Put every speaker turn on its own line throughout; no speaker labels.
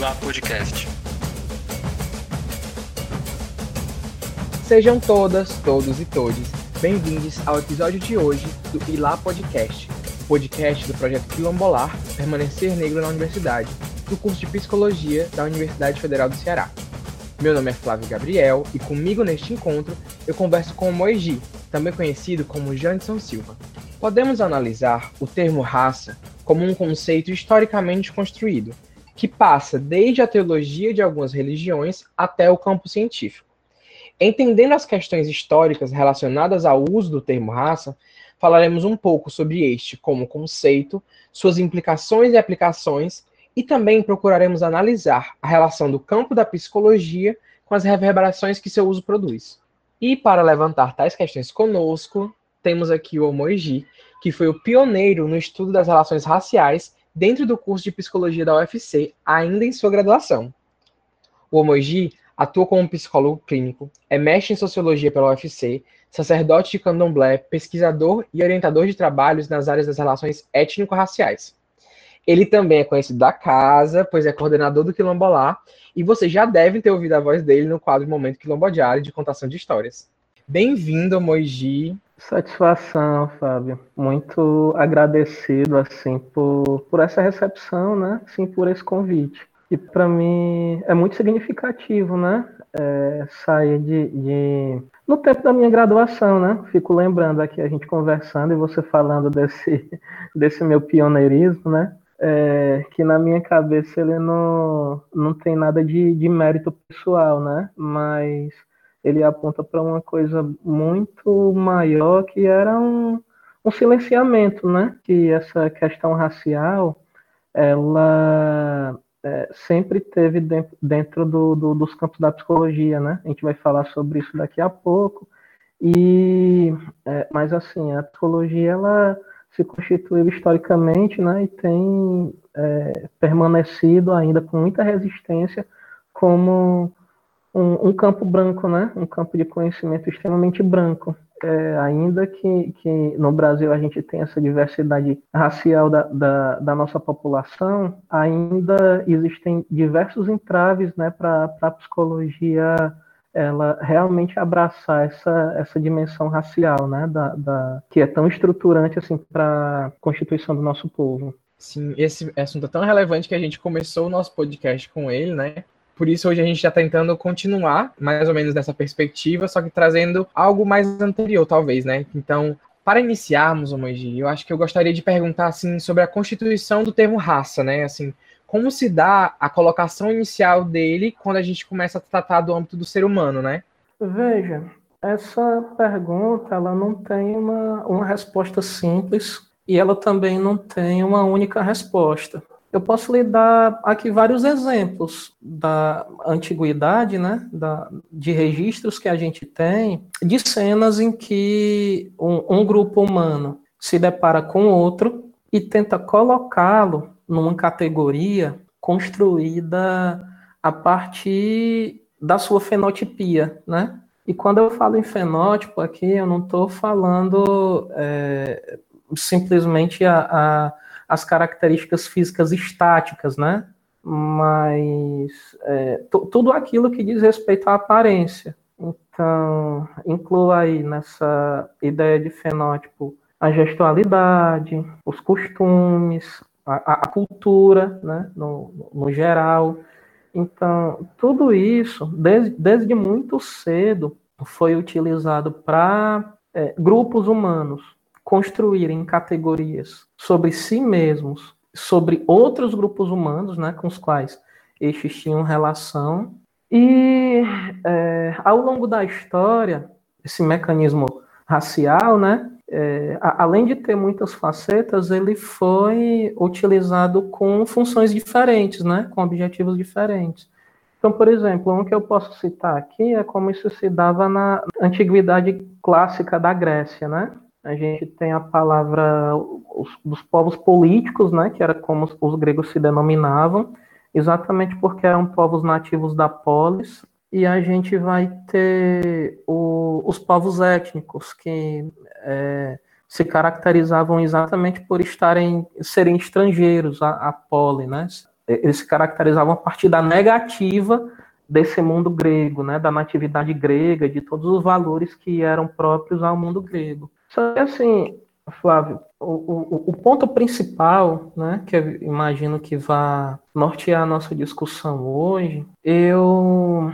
Ilá Podcast.
Sejam todas, todos e todes bem-vindos ao episódio de hoje do Ilá Podcast, podcast do projeto Quilombolar Permanecer Negro na Universidade, do curso de Psicologia da Universidade Federal do Ceará. Meu nome é Flávio Gabriel e comigo neste encontro eu converso com o Moegi, também conhecido como Janderson Silva. Podemos analisar o termo raça como um conceito historicamente construído, que passa desde a teologia de algumas religiões até o campo científico. Entendendo as questões históricas relacionadas ao uso do termo raça, falaremos um pouco sobre este como conceito, suas implicações e aplicações, e também procuraremos analisar a relação do campo da psicologia com as reverberações que seu uso produz. E para levantar tais questões conosco, temos aqui o Omoji, que foi o pioneiro no estudo das relações raciais dentro do curso de psicologia da UFC, ainda em sua graduação. O Omoji atua como psicólogo clínico, é mestre em sociologia pela UFC, sacerdote de candomblé, pesquisador e orientador de trabalhos nas áreas das relações étnico-raciais. Ele também é conhecido da casa, pois é coordenador do Quilombolá, e vocês já devem ter ouvido a voz dele no quadro Momento Quilombo Diário de contação de histórias. Bem-vindo, Moji.
Satisfação, Fábio. Muito agradecido assim por, por essa recepção, né? Sim, por esse convite. E para mim é muito significativo, né? É, sair de, de, no tempo da minha graduação, né? Fico lembrando aqui a gente conversando e você falando desse desse meu pioneirismo, né? É, que na minha cabeça ele não, não tem nada de, de mérito pessoal, né? Mas ele aponta para uma coisa muito maior que era um, um silenciamento, né? Que essa questão racial, ela é, sempre teve dentro, dentro do, do, dos campos da psicologia, né? A gente vai falar sobre isso daqui a pouco. E, é, mas assim, a psicologia ela se constituiu historicamente, né? E tem é, permanecido ainda com muita resistência como um, um, campo branco, né? Um campo de conhecimento extremamente branco. É, ainda que, que no Brasil a gente tem essa diversidade racial da, da, da nossa população, ainda existem diversos entraves né, para a psicologia ela realmente abraçar essa, essa dimensão racial, né, da, da que é tão estruturante assim para a constituição do nosso povo.
Sim, esse assunto é tão relevante que a gente começou o nosso podcast com ele, né? Por isso, hoje a gente está tentando continuar mais ou menos nessa perspectiva, só que trazendo algo mais anterior, talvez, né? Então, para iniciarmos, Omanji, eu acho que eu gostaria de perguntar assim sobre a constituição do termo raça, né? Assim, como se dá a colocação inicial dele quando a gente começa a tratar do âmbito do ser humano, né?
Veja, essa pergunta ela não tem uma, uma resposta simples e ela também não tem uma única resposta. Eu posso lhe dar aqui vários exemplos da antiguidade, né, da, de registros que a gente tem, de cenas em que um, um grupo humano se depara com outro e tenta colocá-lo numa categoria construída a partir da sua fenotipia, né? E quando eu falo em fenótipo aqui, eu não estou falando é, simplesmente a, a as características físicas estáticas, né? Mas é, tudo aquilo que diz respeito à aparência. Então, inclua aí nessa ideia de fenótipo a gestualidade, os costumes, a, a cultura, né, no, no, geral. Então, tudo isso, desde, desde muito cedo, foi utilizado para é, grupos humanos construírem categorias sobre si mesmos, sobre outros grupos humanos, né, com os quais estes tinham relação. E é, ao longo da história, esse mecanismo racial, né, é, além de ter muitas facetas, ele foi utilizado com funções diferentes, né, com objetivos diferentes. Então, por exemplo, um que eu posso citar aqui é como isso se dava na antiguidade clássica da Grécia, né? A gente tem a palavra os, dos povos políticos, né, que era como os, os gregos se denominavam, exatamente porque eram povos nativos da polis, e a gente vai ter o, os povos étnicos que é, se caracterizavam exatamente por estarem serem estrangeiros a pole, né? Eles se caracterizavam a partir da negativa desse mundo grego, né? Da natividade grega, de todos os valores que eram próprios ao mundo grego. Só que assim, Flávio, o, o, o, ponto principal, né, que eu imagino que vá nortear a nossa discussão hoje, eu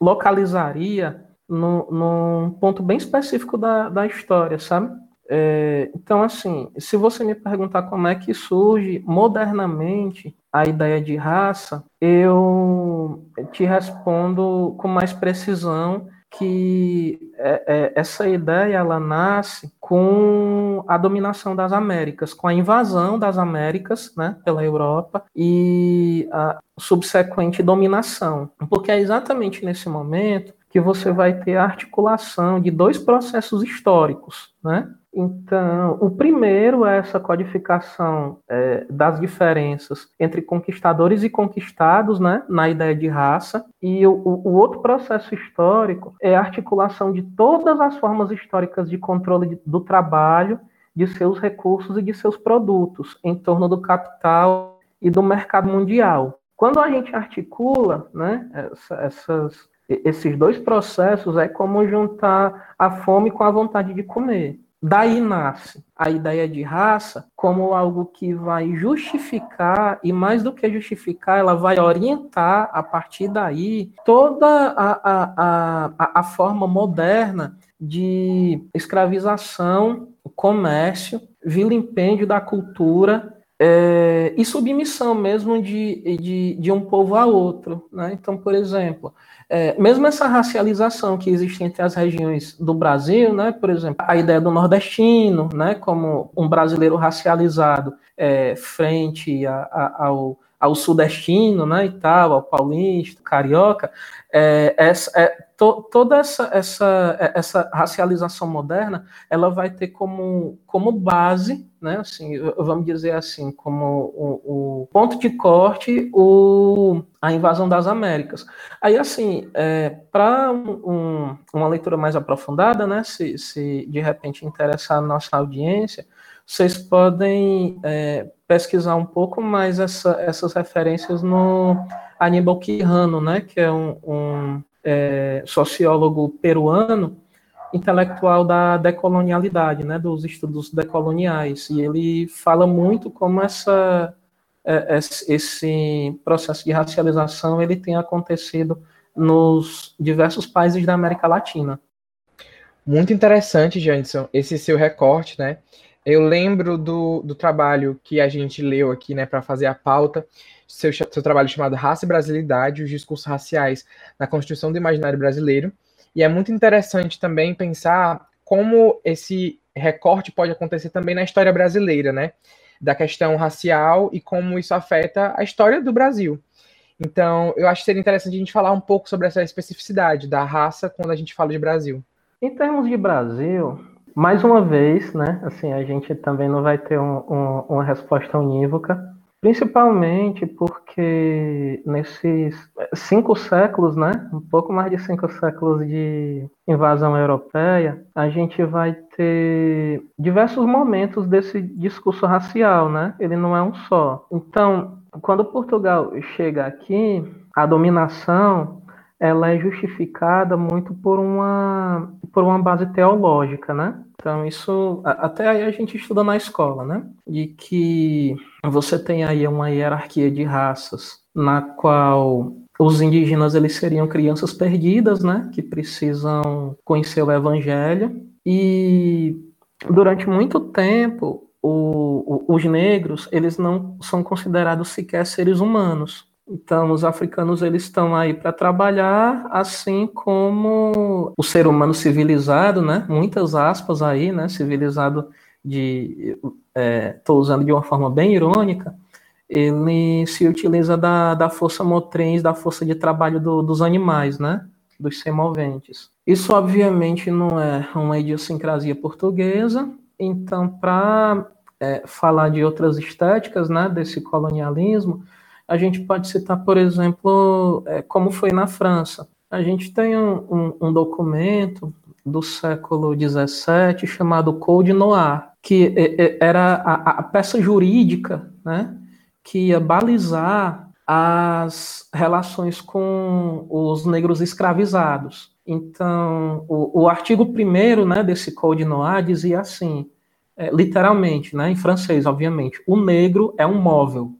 localizaria no, num ponto bem específico da, da história, sabe? É, então, assim, se você me perguntar como é que surge modernamente a ideia de raça, eu te respondo com mais precisão que é, é, essa ideia ela nasce com a dominação das Américas, com a invasão das Américas né, pela Europa e a subsequente dominação. Porque é exatamente nesse momento que você vai ter a articulação de dois processos históricos, né? Então, o primeiro é essa codificação é, das diferenças entre conquistadores e conquistados, né, na ideia de raça, e o, o, outro processo histórico é a articulação de todas as formas históricas de controle do trabalho, de seus recursos e de seus produtos em torno do capital e do mercado mundial. Quando a gente articula né, essa, essas, esses dois processos, é como juntar a fome com a vontade de comer. Daí nasce a ideia de raça como algo que vai justificar, e mais do que justificar, ela vai orientar a partir daí toda a, a, a, a forma moderna de escravização, comércio, vilimpêndio da cultura é, e submissão mesmo de, de, de, um povo a outro. Né? Então, por exemplo, é, mesmo essa racialização que existe entre as regiões do Brasil, né, por exemplo, a ideia do nordestino, né, como um brasileiro racializado é, frente a, a, ao, ao sudestino, né, e tal, ao paulista, carioca, é, essa, é, to, toda essa, essa, essa racialização moderna, ela vai ter como, como base, né, assim, vamos dizer assim, como o, o ponto de corte o, a invasão das Américas. Aí, assim, é, para um, uma leitura mais aprofundada, né, se, se de repente interessar a nossa audiência, vocês podem é, pesquisar um pouco mais essa, essas referências no Aníbal Quijano, né, que é um, um é, sociólogo peruano, intelectual da decolonialidade, né, dos estudos decoloniais, e ele fala muito como essa, é, esse processo de racialização ele tem acontecido nos diversos países da América Latina.
Muito interessante, Janson, esse seu recorte, né? Eu lembro do, do trabalho que a gente leu aqui, né, para fazer a pauta, seu, seu trabalho chamado Raça e Brasilidade, os discursos raciais na construção do imaginário brasileiro. E é muito interessante também pensar como esse recorte pode acontecer também na história brasileira, né? Da questão racial e como isso afeta a história do Brasil. Então, eu acho que seria interessante a gente falar um pouco sobre essa especificidade da raça quando a gente fala de Brasil.
Em termos de Brasil, mais uma vez, né? Assim, a gente também não vai ter um, um, uma resposta unívoca. Principalmente porque nesses cinco séculos, né, um pouco mais de cinco séculos de invasão europeia, a gente vai ter diversos momentos desse discurso racial, né? Ele não é um só. Então, quando Portugal chega aqui, a dominação ela é justificada muito por uma por uma base teológica, né? Então, isso até aí a gente estuda na escola, né? De que você tem aí uma hierarquia de raças na qual os indígenas eles seriam crianças perdidas, né? Que precisam conhecer o evangelho e durante muito tempo o, o, os negros eles não são considerados sequer seres humanos. Então, os africanos eles estão aí para trabalhar, assim como o ser humano civilizado, né? Muitas aspas aí, né? Civilizado de, estou é, usando de uma forma bem irônica, ele se utiliza da, da força motriz, da força de trabalho do, dos animais, né? Dos semoventes. Isso, obviamente, não é uma idiosincrasia portuguesa. Então, para é, falar de outras estéticas, né? Desse colonialismo a gente pode citar, por exemplo, é, como foi na França. A gente tem um, um, um documento do século XVII chamado Code Noir, que era a, a peça jurídica né, que ia balizar as relações com os negros escravizados. Então, o, o artigo 1 né, desse Code Noir dizia assim, é, literalmente, né, em francês, obviamente, o negro é um móvel,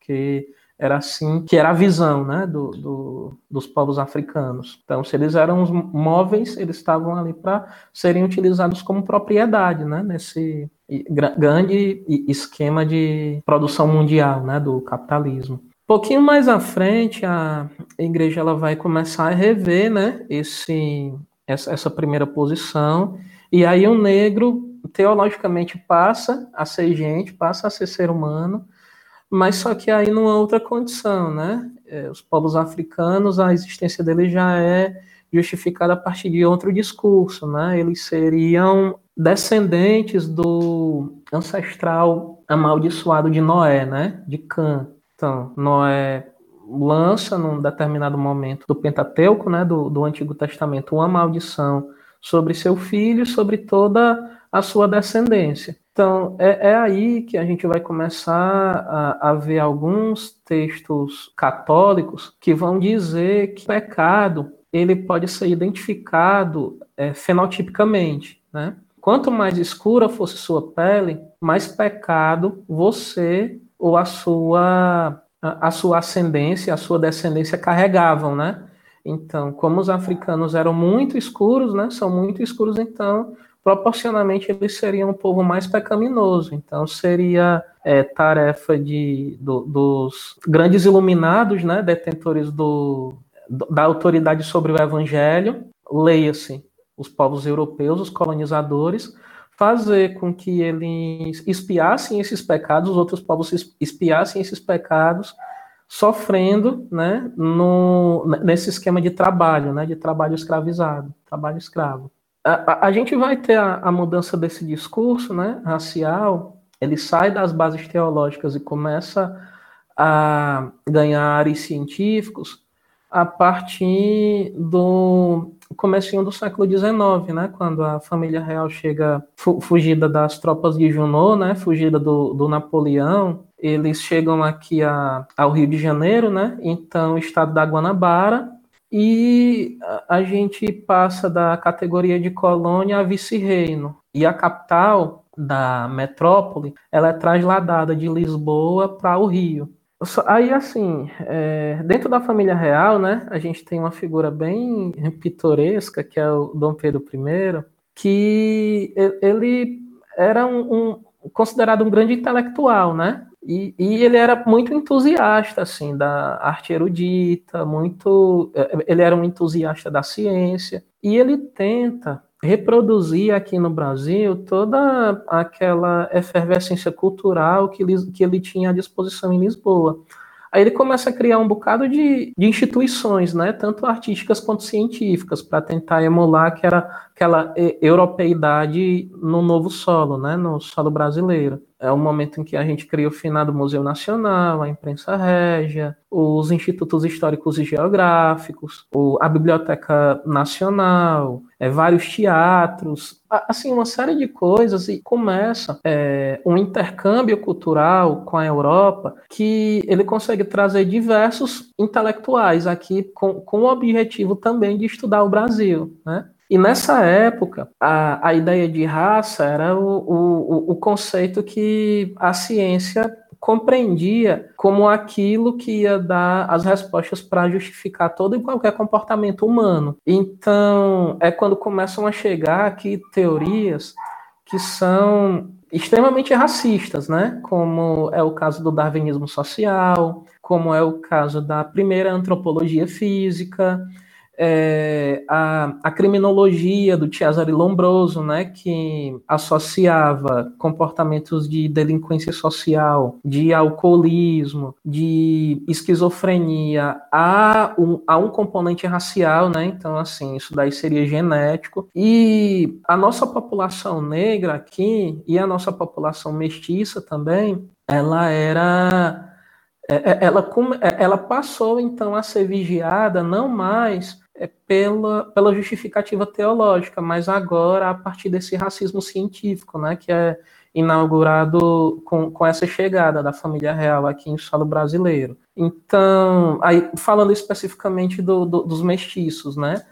porque era assim que era a visão né, do, do, dos povos africanos. Então, se eles eram móveis, eles estavam ali para serem utilizados como propriedade, né, nesse grande esquema de produção mundial né, do capitalismo. Pouquinho mais à frente, a igreja ela vai começar a rever né, esse, essa primeira posição, e aí o negro, teologicamente, passa a ser gente, passa a ser ser humano, mas só que aí numa outra condição, né? É, os povos africanos, a existência deles já é justificada a partir de outro discurso, né? Eles seriam descendentes do ancestral amaldiçoado de Noé, né? De Cã. Então, Noé lança num determinado momento do Pentateuco, né, do, do Antigo Testamento, uma maldição sobre seu filho, sobre toda a sua descendência. Então, é, é, aí que a gente vai começar a, a, ver alguns textos católicos que vão dizer que o pecado ele pode ser identificado é, fenotipicamente, né? Quanto mais escura fosse sua pele, mais pecado você ou a sua a, a sua ascendência, a sua descendência carregavam, né? Então, como os africanos eram muito escuros, né? São muito escuros, então proporcionalmente eles seriam um povo mais pecaminoso. Então seria é, tarefa de, do, dos grandes iluminados, né, detentores do, da autoridade sobre o evangelho, leia-se os povos europeus, os colonizadores, fazer com que eles espiassem esses pecados, os outros povos espiassem esses pecados, sofrendo, né, no, nesse esquema de trabalho, né, de trabalho escravizado, trabalho escravo a, a, gente vai ter a, a, mudança desse discurso né, racial, ele sai das bases teológicas e começa a ganhar áreas científicos a partir do comecinho do século XIX, né, quando a família real chega fugida das tropas de Junot, né, fugida do, do Napoleão, eles chegam aqui a, ao Rio de Janeiro, né, então o estado da Guanabara, e a gente passa da categoria de colônia a vice-reino. E a capital da metrópole, ela é trasladada de Lisboa para o Rio. Aí, assim, é, dentro da família real, né, a gente tem uma figura bem pitoresca, que é o Dom Pedro I, que ele era um, um considerado um grande intelectual, né? E, e, ele era muito entusiasta assim da arte erudita, muito é, ele era um entusiasta da ciência e ele tenta reproduzir aqui no Brasil toda aquela efervescência cultural que ele, que ele tinha à disposição em Lisboa. Aí ele começa a criar um bocado de, de instituições, né, tanto artísticas quanto científicas, para tentar emular que era aquela europeidade no novo solo, né, no solo brasileiro é o momento em que a gente cria o finado Museu Nacional, a imprensa régia, os institutos históricos e geográficos, a Biblioteca Nacional, é, vários teatros, assim, uma série de coisas, e começa é, um intercâmbio cultural com a Europa que ele consegue trazer diversos intelectuais aqui com, com o objetivo também de estudar o Brasil, né? E nessa época, a, a ideia de raça era o, o, o conceito que a ciência compreendia como aquilo que ia dar as respostas para justificar todo e qualquer comportamento humano. Então, é quando começam a chegar aqui teorias que são extremamente racistas, né? Como é o caso do darwinismo social, como é o caso da primeira antropologia física, é, a, a, criminologia do Cesare Lombroso, né, que associava comportamentos de delinquência social, de alcoolismo, de esquizofrenia a um, a um componente racial, né, então assim, isso daí seria genético, e a nossa população negra aqui, e a nossa população mestiça também, ela era é, ela, ela passou então a ser vigiada não mais pela, pela justificativa teológica, mas agora a partir desse racismo científico, né, que é inaugurado com, com essa chegada da família real aqui em solo brasileiro. Então, aí falando especificamente do, do, dos mestiços, né?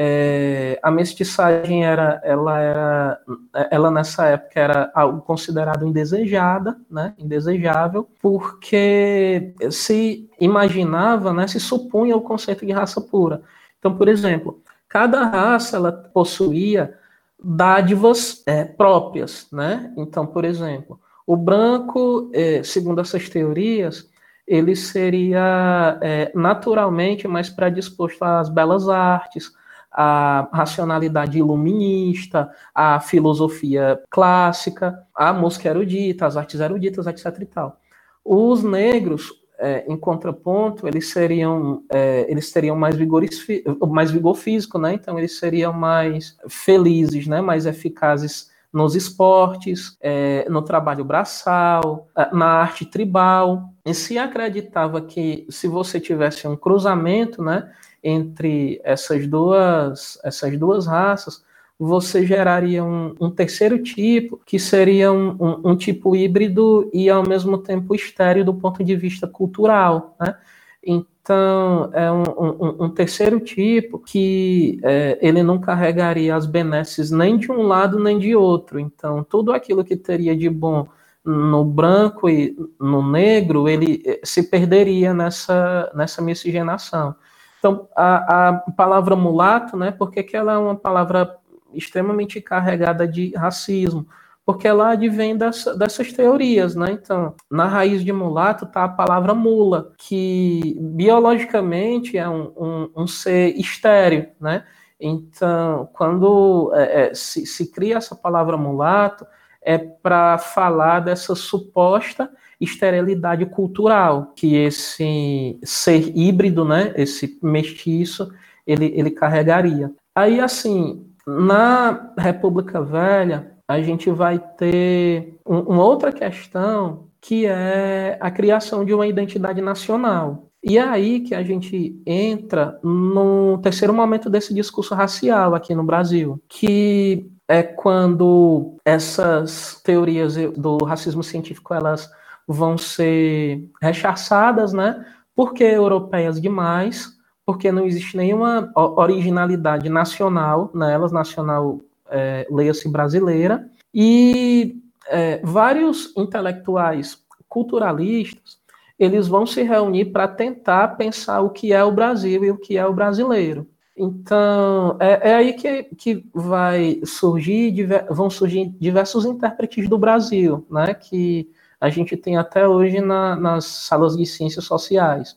É, a mestiçagem era, ela era, ela nessa época era algo considerado indesejada, né, indesejável, porque se imaginava, né, se supunha o conceito de raça pura. Então, por exemplo, cada raça ela possuía dádivas é, próprias, né? Então, por exemplo, o branco, é, segundo essas teorias, ele seria é, naturalmente mais predisposto às belas artes, à racionalidade iluminista, à filosofia clássica, à música erudita, às artes eruditas, etc. E tal. Os negros, é, em contraponto, eles seriam, é, eles teriam mais, vigores, mais vigor físico, né? Então eles seriam mais felizes, né? Mais eficazes nos esportes, é, no trabalho braçal, é, na arte tribal. E se acreditava que se você tivesse um cruzamento, né? Entre essas duas, essas duas raças, você geraria um, um terceiro tipo, que seria um, um, um, tipo híbrido e ao mesmo tempo estéreo do ponto de vista cultural. Né? Então, é um, terceiro tipo que é, ele não carregaria as benesses nem de um lado nem de outro. Então, tudo aquilo que teria de bom no branco e no negro, ele é, se perderia nessa, nessa miscigenação. Então, a, a palavra mulato, né, por que ela é uma palavra extremamente carregada de racismo, porque ela advém dessa, dessas teorias, né? Então, na raiz de mulato está a palavra mula, que biologicamente é um, um, um ser estéreo, né? Então, quando é, é, se, se cria essa palavra mulato, é para falar dessa suposta esterilidade cultural que esse ser híbrido, né, esse mestiço, ele, ele carregaria. Aí, assim, na República Velha, a gente vai ter um, uma outra questão que é a criação de uma identidade nacional. E é aí que a gente entra no terceiro momento desse discurso racial aqui no Brasil, que é quando essas teorias do racismo científico elas vão ser rechaçadas, né? Porque europeias demais, porque não existe nenhuma originalidade nacional nelas, nacional, é, leia-se brasileira, e é, vários intelectuais culturalistas, eles vão se reunir para tentar pensar o que é o Brasil e o que é o brasileiro. Então, é, é aí que, que vai surgir, vão surgir diversos intérpretes do Brasil, né, que a gente tem até hoje na, nas salas de ciências sociais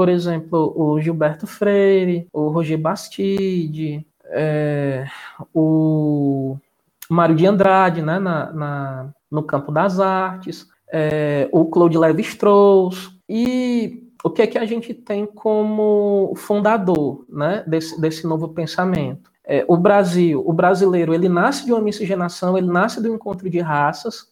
por exemplo, o Gilberto Freire, o Roger Bastide, é, o Mário de Andrade, né, na, na no campo das artes, é, o Claude Lévi-Strauss, e o que é que a gente tem como fundador né, desse, desse novo pensamento? É, o Brasil, o brasileiro, ele nasce de uma miscigenação, ele nasce do encontro de raças,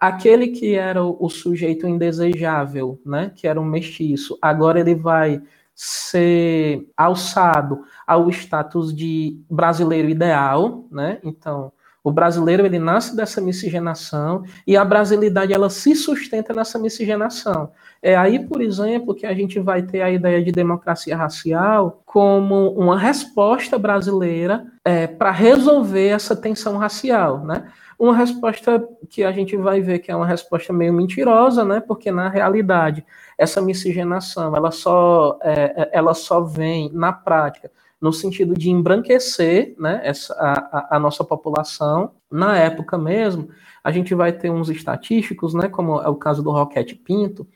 aquele que era o, sujeito indesejável, né, que era um mestiço, agora ele vai ser alçado ao status de brasileiro ideal, né? Então, o brasileiro ele nasce dessa miscigenação e a brasilidade ela se sustenta nessa miscigenação. É aí, por exemplo, que a gente vai ter a ideia de democracia racial como uma resposta brasileira é, para resolver essa tensão racial, né? Uma resposta que a gente vai ver que é uma resposta meio mentirosa, né? Porque na realidade essa miscigenação ela só, é, é, ela só vem na prática no sentido de embranquecer né, essa, a, a, nossa população. Na época mesmo, a gente vai ter uns estatísticos, né, como é o caso do Roquete Pinto,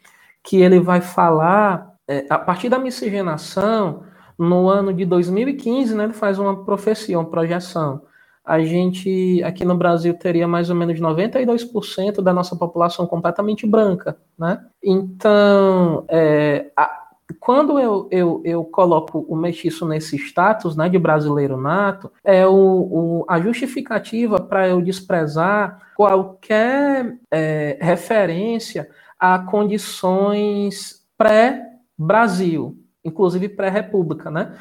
que ele vai falar, é, a partir da miscigenação, no ano de 2015, né, ele faz uma profecia, uma projeção a gente aqui no Brasil teria mais ou menos 92% da nossa população completamente branca, né? Então, é, a, quando eu, eu, eu coloco o mestiço nesse status né, de brasileiro nato, é o, o a justificativa para eu desprezar qualquer é, referência a condições pré-Brasil, inclusive pré-república, né?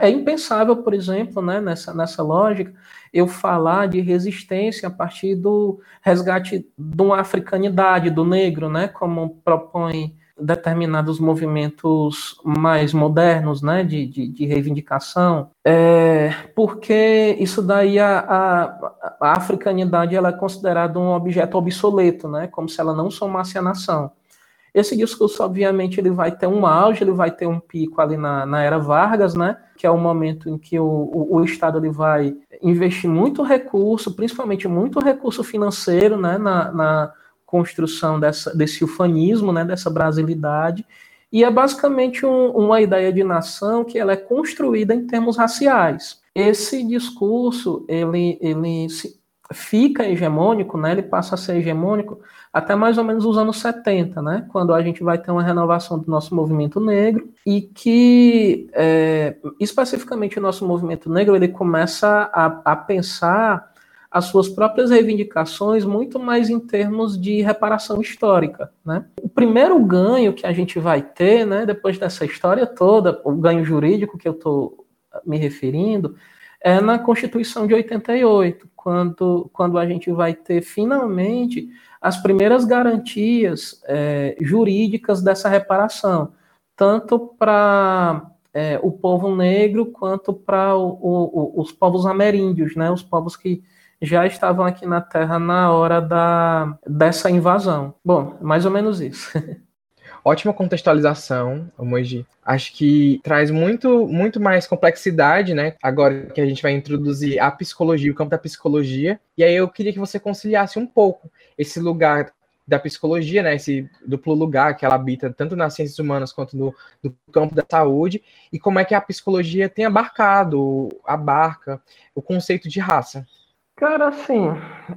É impensável, por exemplo, né, nessa, nessa lógica, eu falar de resistência a partir do resgate de uma africanidade do negro, né, como propõe determinados movimentos mais modernos, né, de, de, de reivindicação, é, porque isso daí a, a, a, africanidade ela é considerada um objeto obsoleto, né, como se ela não somasse a nação. Esse discurso, obviamente, ele vai ter um auge, ele vai ter um pico ali na, na era Vargas, né, que é o momento em que o, o, o Estado ele vai investir muito recurso, principalmente muito recurso financeiro, né, na, na construção dessa, desse ufanismo, né, dessa brasilidade, e é basicamente um, uma ideia de nação que ela é construída em termos raciais. Esse discurso, ele, ele fica hegemônico, né, ele passa a ser hegemônico até mais ou menos os anos 70, né, quando a gente vai ter uma renovação do nosso movimento negro e que, é, especificamente o nosso movimento negro, ele começa a, a pensar as suas próprias reivindicações muito mais em termos de reparação histórica. Né? O primeiro ganho que a gente vai ter, né, depois dessa história toda, o ganho jurídico que eu estou me referindo, é na Constituição de 88, quando, quando a gente vai ter finalmente as primeiras garantias é, jurídicas dessa reparação, tanto para é, o povo negro quanto para os povos ameríndios, né, os povos que já estavam aqui na Terra na hora da, dessa invasão. Bom, mais ou menos isso.
Ótima contextualização, Moji. Acho que traz muito, muito mais complexidade, né? Agora que a gente vai introduzir a psicologia, o campo da psicologia. E aí eu queria que você conciliasse um pouco esse lugar da psicologia, né, esse duplo lugar que ela habita tanto nas ciências humanas quanto no, no, campo da saúde, e como é que a psicologia tem abarcado, abarca o conceito de raça.
Cara, assim,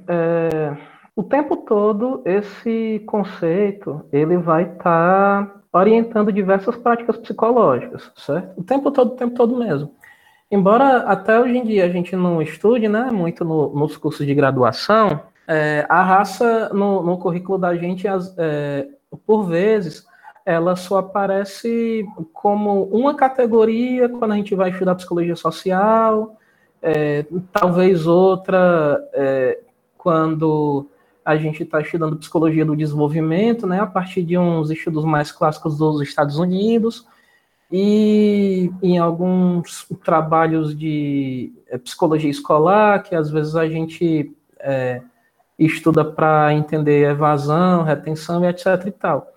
é, o tempo todo esse conceito ele vai estar tá orientando diversas práticas psicológicas, certo? O tempo todo, o tempo todo mesmo. Embora até hoje em dia a gente não estude, né, muito no, nos cursos de graduação, é, a raça no, no, currículo da gente, as, é, por vezes, ela só aparece como uma categoria quando a gente vai estudar psicologia social, é, talvez outra é, quando a gente está estudando psicologia do desenvolvimento, né, a partir de uns estudos mais clássicos dos Estados Unidos, e em alguns trabalhos de é, psicologia escolar, que às vezes a gente é, estuda para entender evasão, retenção e etc e tal.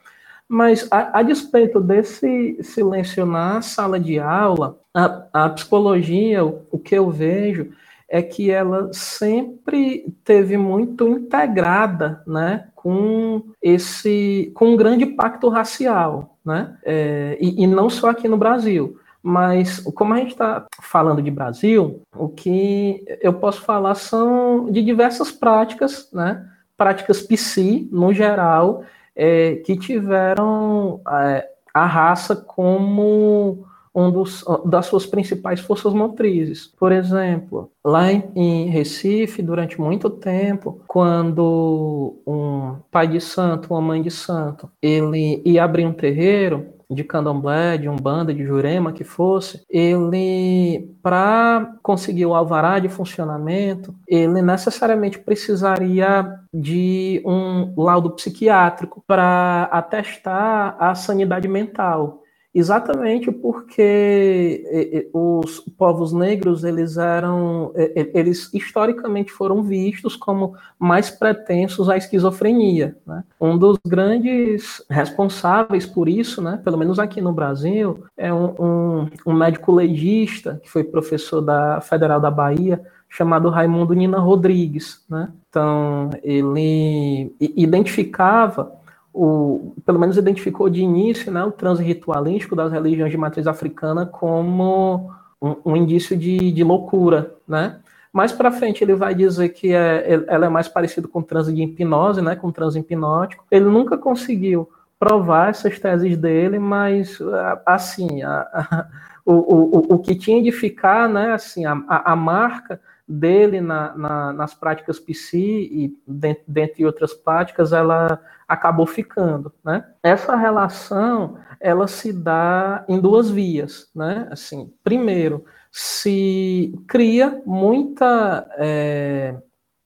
Mas, a, a despeito desse silêncio na sala de aula, a, a psicologia, o, o que eu vejo é que ela sempre teve muito integrada, né, com esse, com um grande pacto racial, né, é, e, e, não só aqui no Brasil. Mas como a gente está falando de Brasil, o que eu posso falar são de diversas práticas, né, práticas psi no geral, é, que tiveram é, a raça como um dos, das suas principais forças motrizes. Por exemplo, lá em, Recife, durante muito tempo, quando um pai de santo, uma mãe de santo, ele ia abrir um terreiro, de candomblé, de umbanda, de jurema, que fosse, ele, para conseguir o alvará de funcionamento, ele necessariamente precisaria de um laudo psiquiátrico para atestar a sanidade mental exatamente porque os povos negros eles eram eles historicamente foram vistos como mais pretensos à esquizofrenia né? um dos grandes responsáveis por isso né pelo menos aqui no Brasil é um, um, um médico legista que foi professor da Federal da Bahia chamado Raimundo Nina Rodrigues né então ele identificava o, pelo menos identificou de início né, o transe ritualístico das religiões de matriz africana como um, um indício de, de, loucura, né? Mais para frente ele vai dizer que é, ela é mais parecida com transe de hipnose, né, com transe hipnótico. Ele nunca conseguiu provar essas teses dele, mas assim, a, a, o, o, o que tinha de ficar, né, assim, a, a marca dele na, na, nas práticas PC e dentre outras práticas, ela acabou ficando, né? Essa relação, ela se dá em duas vias, né? Assim, primeiro, se cria muita é,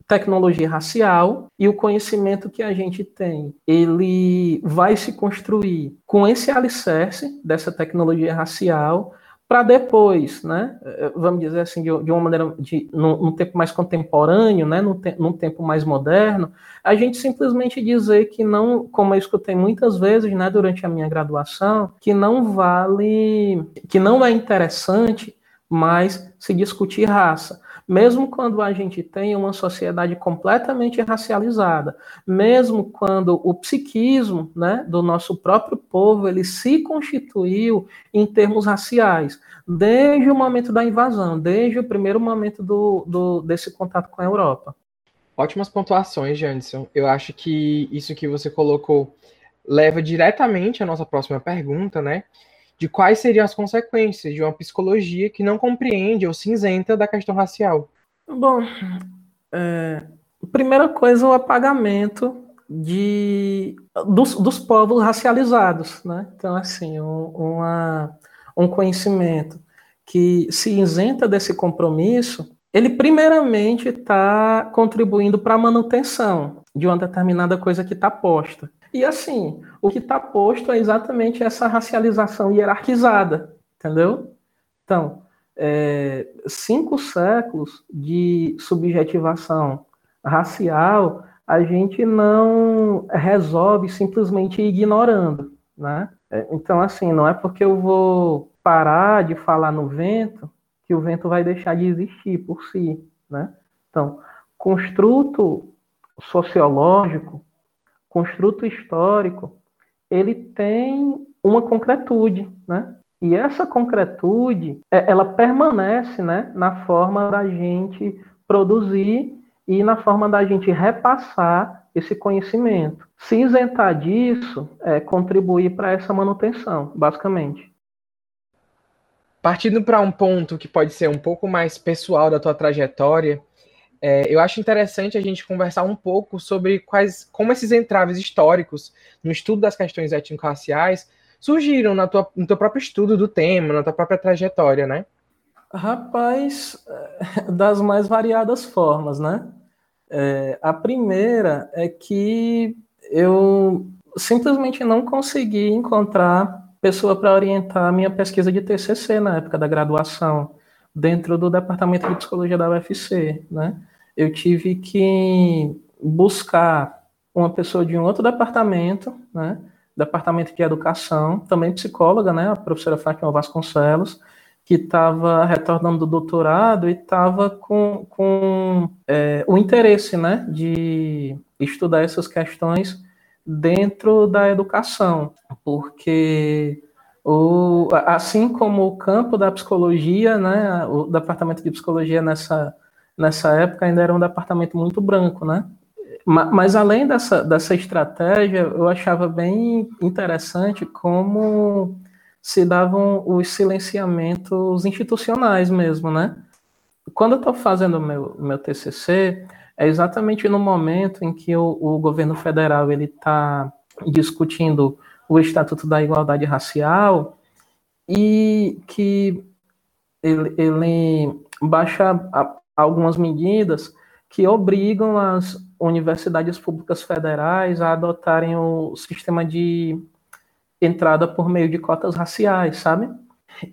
tecnologia racial e o conhecimento que a gente tem, ele vai se construir com esse alicerce dessa tecnologia racial para depois, né, vamos dizer assim, de, de uma maneira, de, num, num, tempo mais contemporâneo, né, num, te, num, tempo mais moderno, a gente simplesmente dizer que não, como eu escutei muitas vezes, né, durante a minha graduação, que não vale, que não é interessante mais se discutir raça mesmo quando a gente tem uma sociedade completamente racializada, mesmo quando o psiquismo né, do nosso próprio povo ele se constituiu em termos raciais, desde o momento da invasão, desde o primeiro momento do, do desse contato com a Europa.
Ótimas pontuações, Janderson. Eu acho que isso que você colocou leva diretamente à nossa próxima pergunta, né? De quais seriam as consequências de uma psicologia que não compreende ou se isenta da questão racial.
Bom, é, primeira coisa, o apagamento de, dos, dos povos racializados, né? Então, assim, um, uma, um conhecimento que se isenta desse compromisso, ele primeiramente está contribuindo para a manutenção de uma determinada coisa que está posta. E assim, o que está posto é exatamente essa racialização hierarquizada, entendeu? Então, é, cinco séculos de subjetivação racial, a gente não resolve simplesmente ignorando, né? É, então, assim, não é porque eu vou parar de falar no vento que o vento vai deixar de existir por si, né? Então, construto sociológico construto histórico, ele tem uma concretude, né? E essa concretude, é, ela permanece, né, na forma da gente produzir e na forma da gente repassar esse conhecimento. Se isentar disso é contribuir para essa manutenção, basicamente.
Partindo para um ponto que pode ser um pouco mais pessoal da tua trajetória, é, eu acho interessante a gente conversar um pouco sobre quais, como esses entraves históricos no estudo das questões étnico-raciais surgiram na tua, no teu próprio estudo do tema, na tua própria trajetória, né?
Rapaz, das mais variadas formas, né? É, a primeira é que eu simplesmente não consegui encontrar pessoa para orientar a minha pesquisa de TCC na época da graduação dentro do departamento de psicologia da UFC, né? Eu tive que buscar uma pessoa de um outro departamento, né? Departamento de educação, também psicóloga, né? A professora Fátima Vasconcelos, que estava retornando do doutorado e estava com, com é, o interesse, né? De estudar essas questões dentro da educação, porque o, assim como o campo da psicologia, né, o departamento de psicologia nessa, nessa época ainda era um departamento muito branco, né? Mas além dessa, dessa estratégia, eu achava bem interessante como se davam os silenciamentos institucionais mesmo, né? Quando eu estou fazendo meu, meu TCC, é exatamente no momento em que o, o governo federal ele está discutindo o Estatuto da Igualdade Racial e que ele, ele baixa algumas medidas que obrigam as universidades públicas federais a adotarem o sistema de entrada por meio de cotas raciais, sabe?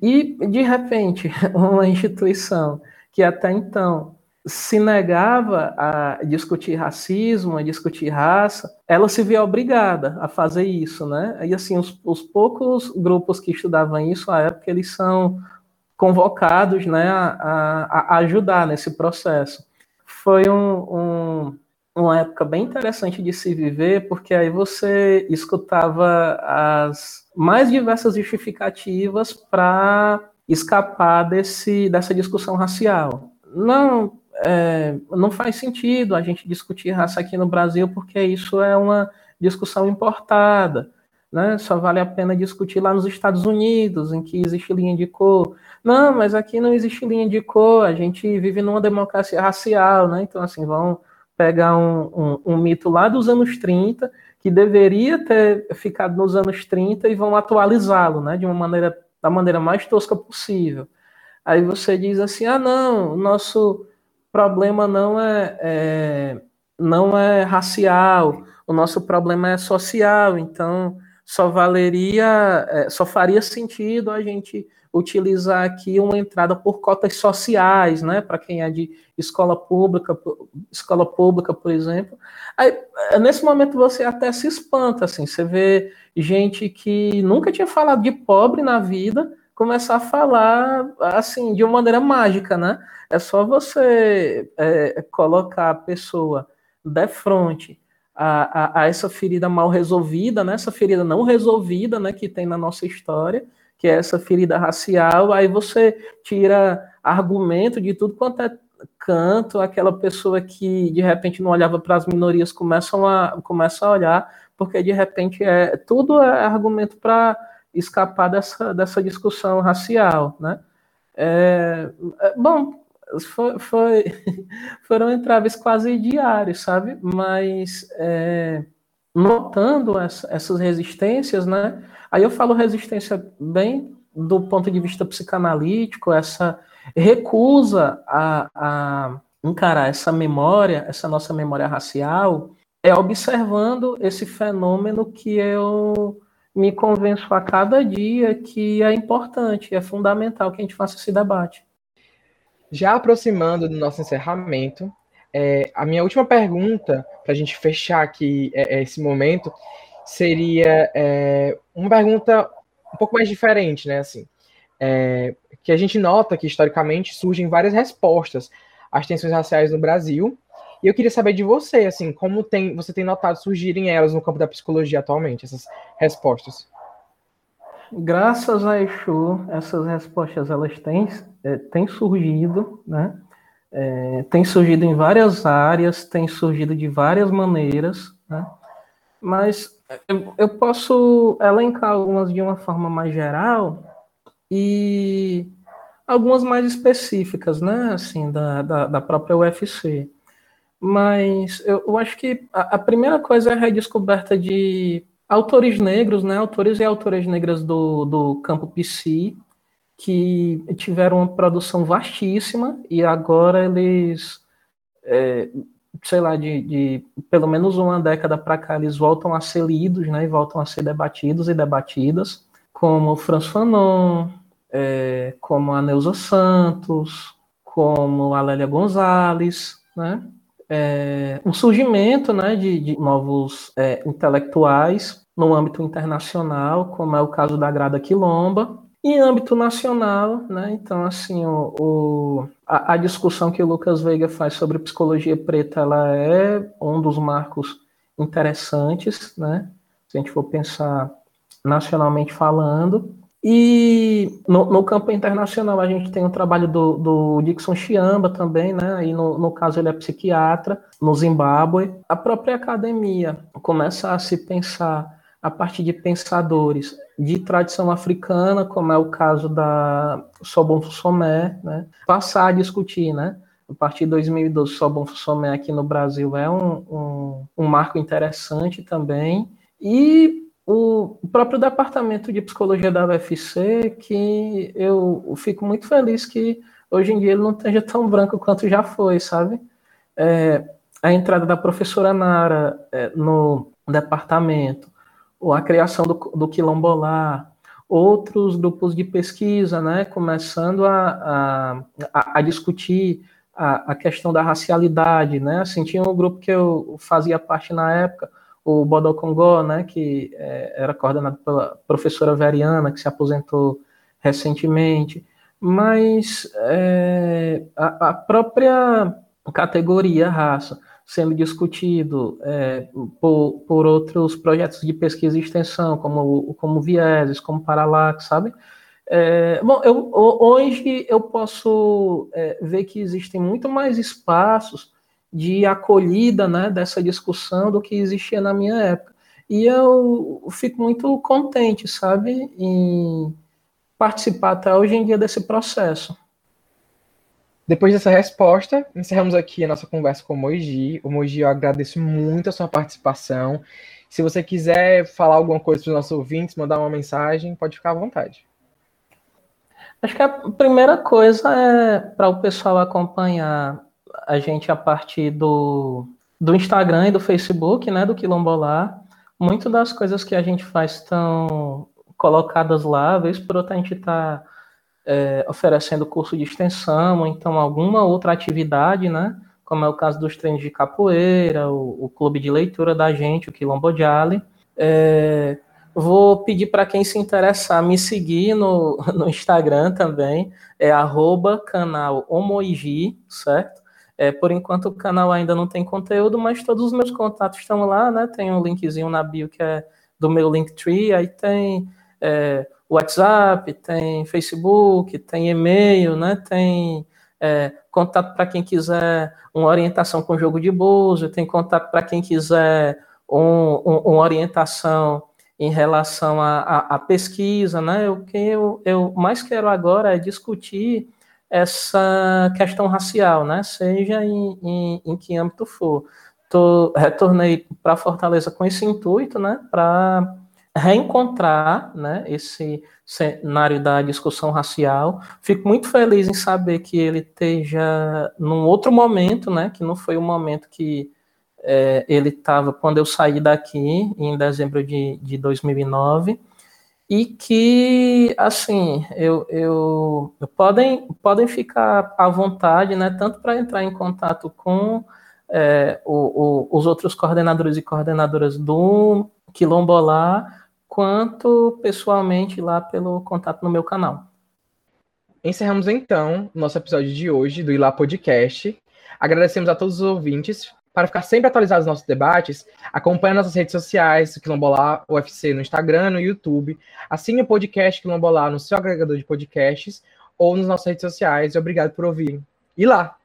E, de repente, uma instituição que até então se negava a discutir racismo, a discutir raça, ela se vê obrigada a fazer isso, né? E assim, os, os poucos grupos que estudavam isso à época, eles são convocados, né, a, a ajudar nesse processo. Foi um, um, uma época bem interessante de se viver, porque aí você escutava as mais diversas justificativas para escapar desse, dessa discussão racial. Não, é, não faz sentido a gente discutir raça aqui no Brasil, porque isso é uma discussão importada. né? Só vale a pena discutir lá nos Estados Unidos, em que existe linha de cor. Não, mas aqui não existe linha de cor, a gente vive numa democracia racial, né? Então, assim, vão pegar um, um, um mito lá dos anos 30, que deveria ter ficado nos anos 30 e vão atualizá-lo, né? De uma maneira, da maneira mais tosca possível. Aí você diz assim, ah, não, o nosso problema não é, é não é racial, o nosso problema é social, então só valeria, é, só faria sentido a gente utilizar aqui uma entrada por cotas sociais, né, para quem é de escola pública, escola pública, por exemplo. Aí, é, nesse momento você até se espanta, assim, você vê gente que nunca tinha falado de pobre na vida começar a falar assim de uma maneira mágica, né? É só você é, colocar a pessoa de frente a, a, a, essa ferida mal resolvida, né? essa ferida não resolvida né? que tem na nossa história, que é essa ferida racial, aí você tira argumento de tudo quanto é canto, aquela pessoa que de repente não olhava para as minorias começam a, começa a olhar, porque de repente é tudo é argumento para escapar dessa, dessa discussão racial. Né? É, é, bom, foi, foi, foram entraves quase diários, sabe? Mas é, notando essa, essas resistências, né? Aí eu falo resistência bem do ponto de vista psicanalítico, essa recusa a, a encarar essa memória, essa nossa memória racial, é observando esse fenômeno que eu me convenço a cada dia que é importante, é fundamental que a gente faça esse debate.
Já aproximando do nosso encerramento, é, a minha última pergunta, para a gente fechar aqui é, é, esse momento, seria é, uma pergunta um pouco mais diferente, né? Assim, é, que a gente nota que historicamente surgem várias respostas às tensões raciais no Brasil. E eu queria saber de você, assim, como tem, você tem notado surgirem elas no campo da psicologia atualmente, essas respostas?
graças a Exu, essas respostas elas têm, é, têm surgido, né? É, tem surgido em várias áreas, tem surgido de várias maneiras, né? Mas eu, eu posso elencar algumas de uma forma mais geral e algumas mais específicas, né? Assim, da, da, da própria UFC. Mas eu, eu acho que a, a primeira coisa é a redescoberta de autores negros, né, autores e autoras negras do, do campo PC, que tiveram uma produção vastíssima e agora eles, é, sei lá, de, de, pelo menos uma década para cá, eles voltam a ser lidos, né, e voltam a ser debatidos e debatidas, como Franz Fanon, é, como a Neuza Santos, como a Lélia Gonzalez, né, é, um surgimento né, de, de novos é, intelectuais no âmbito internacional, como é o caso da Grada Quilomba, e em âmbito nacional, né, então, assim, o, o a, a, discussão que o Lucas Veiga faz sobre psicologia preta, ela é um dos marcos interessantes, né, se a gente for pensar nacionalmente falando, e no, no, campo internacional a gente tem o trabalho do, do Dixon Chiamba também, né? Aí no, no, caso ele é psiquiatra no Zimbábue. A própria academia começa a se pensar a partir de pensadores de tradição africana, como é o caso da Sobon Fussomé, né? Passar a discutir, né? A partir de 2012, Sobon Fussomé aqui no Brasil é um, um, um marco interessante também. E o próprio departamento de psicologia da UFC, que eu fico muito feliz que hoje em dia ele não esteja tão branco quanto já foi, sabe? É, a entrada da professora Nara é, no departamento, ou a criação do, do Quilombolar, outros grupos de pesquisa, né, começando a, a, a discutir a, a, questão da racialidade, né, assim, tinha um grupo que eu fazia parte na época, o Bodocongó, né, que é, era coordenado pela professora Veriana, que se aposentou recentemente, mas é, a, a, própria categoria raça sendo discutido é, por, por outros projetos de pesquisa e extensão, como, como Vieses, como Paralax, sabe? É, bom, eu, hoje eu posso é, ver que existem muito mais espaços de acolhida né, dessa discussão do que existia na minha época. E eu fico muito contente, sabe, em participar até hoje em dia desse processo.
Depois dessa resposta, encerramos aqui a nossa conversa com o Moji. O Moji, eu agradeço muito a sua participação. Se você quiser falar alguma coisa para os nossos ouvintes, mandar uma mensagem, pode ficar à vontade.
Acho que a primeira coisa é para o pessoal acompanhar a gente a partir do, do Instagram e do Facebook, né, do Quilombolar. Muito das coisas que a gente faz estão colocadas lá, vez por outra a gente está é, oferecendo curso de extensão, ou então alguma outra atividade, né? Como é o caso dos treinos de capoeira, o, o clube de leitura da gente, o Quilombo Jali. É, vou pedir para quem se interessar me seguir no, no Instagram também, é arroba canal Omoigi, certo? É, por enquanto o canal ainda não tem conteúdo, mas todos os meus contatos estão lá, né? Tem um linkzinho na bio que é do meu Linktree, aí tem é, WhatsApp, tem Facebook, tem e-mail, né? Tem é, contato para quem quiser uma orientação com jogo de bolsa, tem contato para quem quiser um, um, uma orientação em relação à pesquisa, né? O que eu, eu mais quero agora é discutir essa questão racial, né? Seja em, em, em que âmbito for. Tô, retornei para Fortaleza com esse intuito, né? Para reencontrar né, esse cenário da discussão racial. Fico muito feliz em saber que ele esteja num outro momento, né, que não foi o momento que é, ele estava quando eu saí daqui, em dezembro de, de 2009, e que, assim, eu, eu, podem, podem ficar à vontade, né, tanto para entrar em contato com é, o, o, os outros coordenadores e coordenadoras do Quilombolá, quanto pessoalmente lá pelo contato no meu canal.
Encerramos então nosso episódio de hoje do Ilá Podcast. Agradecemos a todos os ouvintes. Para ficar sempre atualizados nos nossos debates, acompanhe nossas redes sociais, Quilombolar UFC no Instagram, no YouTube. Assine o podcast Quilombolar no seu agregador de podcasts ou nas nossas redes sociais. E obrigado por ouvir. E lá!